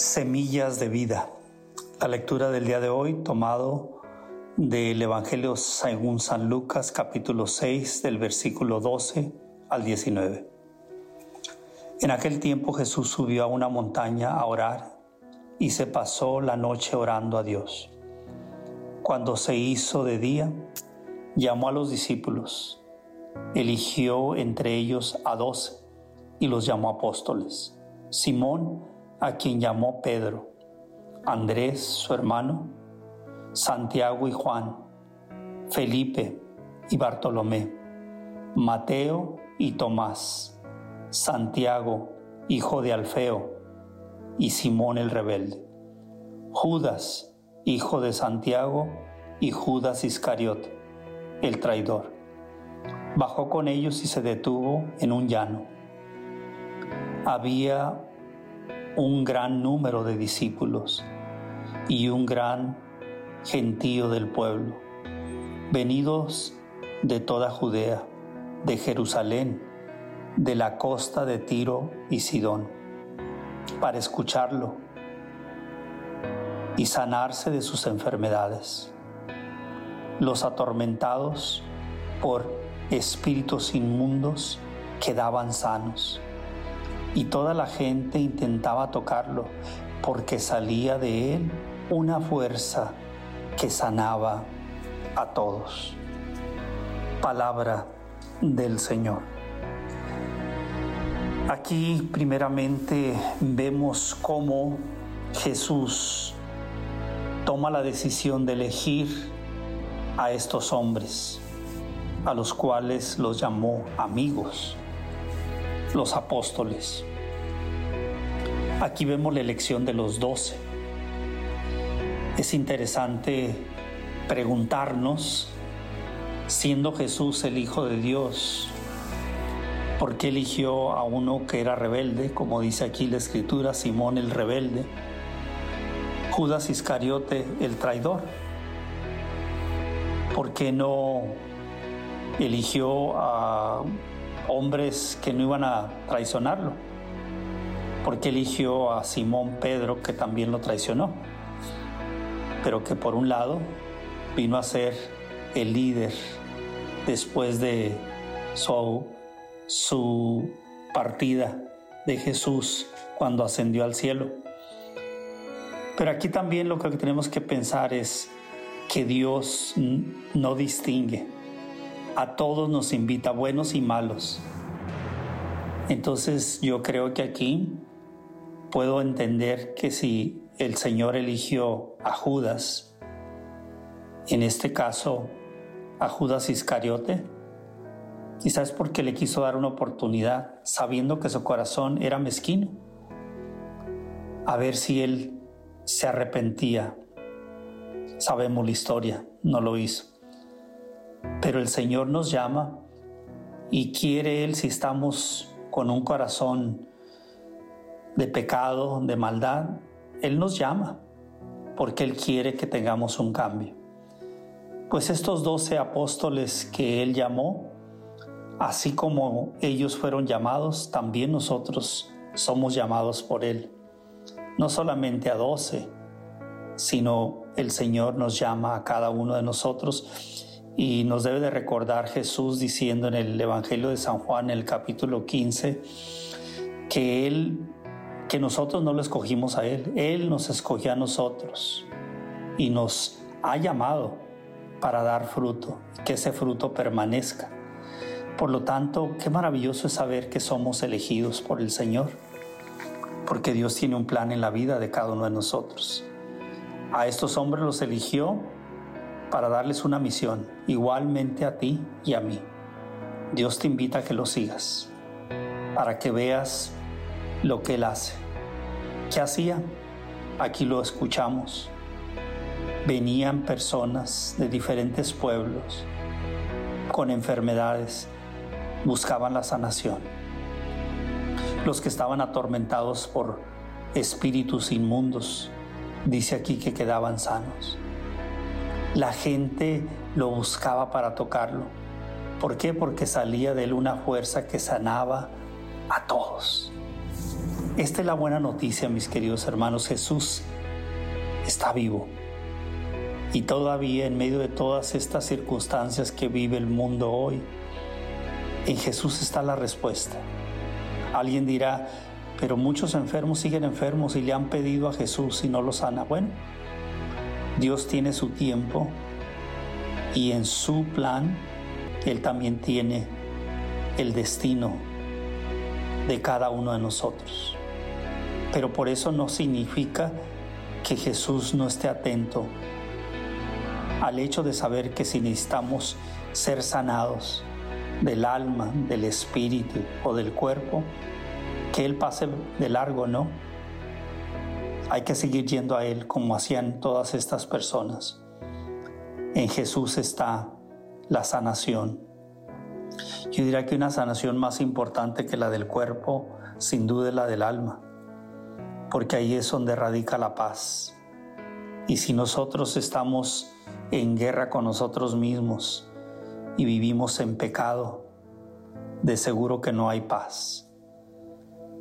Semillas de vida. La lectura del día de hoy tomado del Evangelio según San Lucas capítulo 6 del versículo 12 al 19. En aquel tiempo Jesús subió a una montaña a orar y se pasó la noche orando a Dios. Cuando se hizo de día, llamó a los discípulos, eligió entre ellos a doce y los llamó apóstoles. Simón, a quien llamó Pedro, Andrés, su hermano, Santiago y Juan, Felipe y Bartolomé, Mateo y Tomás, Santiago, hijo de Alfeo, y Simón el rebelde, Judas, hijo de Santiago, y Judas Iscariote, el traidor. Bajó con ellos y se detuvo en un llano. Había un gran número de discípulos y un gran gentío del pueblo, venidos de toda Judea, de Jerusalén, de la costa de Tiro y Sidón, para escucharlo y sanarse de sus enfermedades. Los atormentados por espíritus inmundos quedaban sanos y toda la gente intentaba tocarlo porque salía de él una fuerza que sanaba a todos. Palabra del Señor. Aquí primeramente vemos cómo Jesús toma la decisión de elegir a estos hombres, a los cuales los llamó amigos los apóstoles. Aquí vemos la elección de los doce. Es interesante preguntarnos, siendo Jesús el Hijo de Dios, ¿por qué eligió a uno que era rebelde, como dice aquí la Escritura, Simón el rebelde, Judas Iscariote el traidor? ¿Por qué no eligió a hombres que no iban a traicionarlo, porque eligió a Simón Pedro que también lo traicionó, pero que por un lado vino a ser el líder después de su, su partida de Jesús cuando ascendió al cielo. Pero aquí también lo que tenemos que pensar es que Dios no distingue a todos nos invita, buenos y malos. Entonces yo creo que aquí puedo entender que si el Señor eligió a Judas, en este caso a Judas Iscariote, quizás porque le quiso dar una oportunidad, sabiendo que su corazón era mezquino, a ver si él se arrepentía. Sabemos la historia, no lo hizo. Pero el Señor nos llama y quiere Él si estamos con un corazón de pecado, de maldad, Él nos llama porque Él quiere que tengamos un cambio. Pues estos doce apóstoles que Él llamó, así como ellos fueron llamados, también nosotros somos llamados por Él. No solamente a doce, sino el Señor nos llama a cada uno de nosotros y nos debe de recordar Jesús diciendo en el Evangelio de San Juan, en el capítulo 15, que Él, que nosotros no lo escogimos a Él, Él nos escogió a nosotros y nos ha llamado para dar fruto, que ese fruto permanezca. Por lo tanto, qué maravilloso es saber que somos elegidos por el Señor, porque Dios tiene un plan en la vida de cada uno de nosotros. A estos hombres los eligió para darles una misión, igualmente a ti y a mí. Dios te invita a que lo sigas, para que veas lo que Él hace. ¿Qué hacía? Aquí lo escuchamos. Venían personas de diferentes pueblos con enfermedades, buscaban la sanación. Los que estaban atormentados por espíritus inmundos, dice aquí que quedaban sanos. La gente lo buscaba para tocarlo. ¿Por qué? Porque salía de él una fuerza que sanaba a todos. Esta es la buena noticia, mis queridos hermanos. Jesús está vivo. Y todavía en medio de todas estas circunstancias que vive el mundo hoy, en Jesús está la respuesta. Alguien dirá, pero muchos enfermos siguen enfermos y le han pedido a Jesús y no lo sana. Bueno, Dios tiene su tiempo y en su plan Él también tiene el destino de cada uno de nosotros. Pero por eso no significa que Jesús no esté atento al hecho de saber que si necesitamos ser sanados del alma, del espíritu o del cuerpo, que Él pase de largo, ¿no? Hay que seguir yendo a Él como hacían todas estas personas. En Jesús está la sanación. Yo diría que una sanación más importante que la del cuerpo, sin duda es la del alma, porque ahí es donde radica la paz. Y si nosotros estamos en guerra con nosotros mismos y vivimos en pecado, de seguro que no hay paz.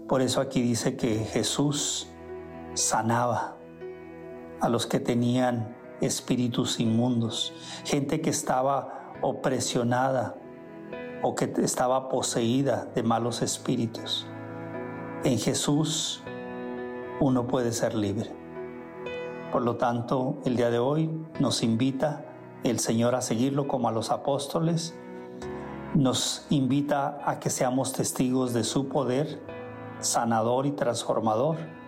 Por eso aquí dice que Jesús sanaba a los que tenían espíritus inmundos, gente que estaba opresionada o que estaba poseída de malos espíritus. En Jesús uno puede ser libre. Por lo tanto, el día de hoy nos invita el Señor a seguirlo como a los apóstoles, nos invita a que seamos testigos de su poder sanador y transformador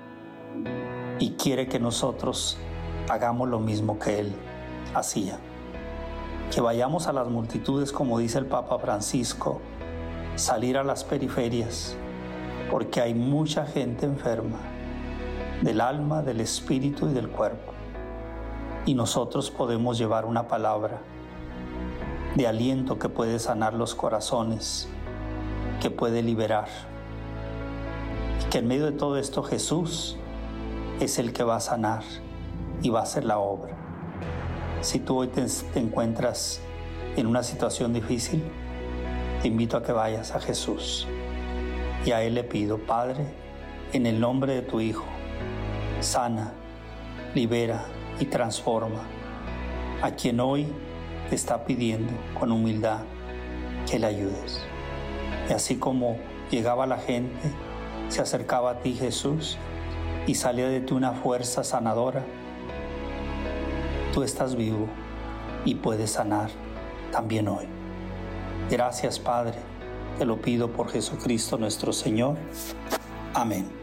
y quiere que nosotros hagamos lo mismo que Él hacía. Que vayamos a las multitudes, como dice el Papa Francisco, salir a las periferias, porque hay mucha gente enferma del alma, del espíritu y del cuerpo. Y nosotros podemos llevar una palabra de aliento que puede sanar los corazones, que puede liberar. Y que en medio de todo esto Jesús es el que va a sanar y va a hacer la obra. Si tú hoy te, encuentras en una situación difícil, te invito a que vayas a Jesús. Y a Él le pido, Padre, en el nombre de tu Hijo, sana, libera y transforma a quien hoy te está pidiendo con humildad que le ayudes. Y así como llegaba la gente, se acercaba a ti Jesús y salía de ti una fuerza sanadora, tú estás vivo y puedes sanar también hoy. Gracias Padre, te lo pido por Jesucristo nuestro Señor. Amén.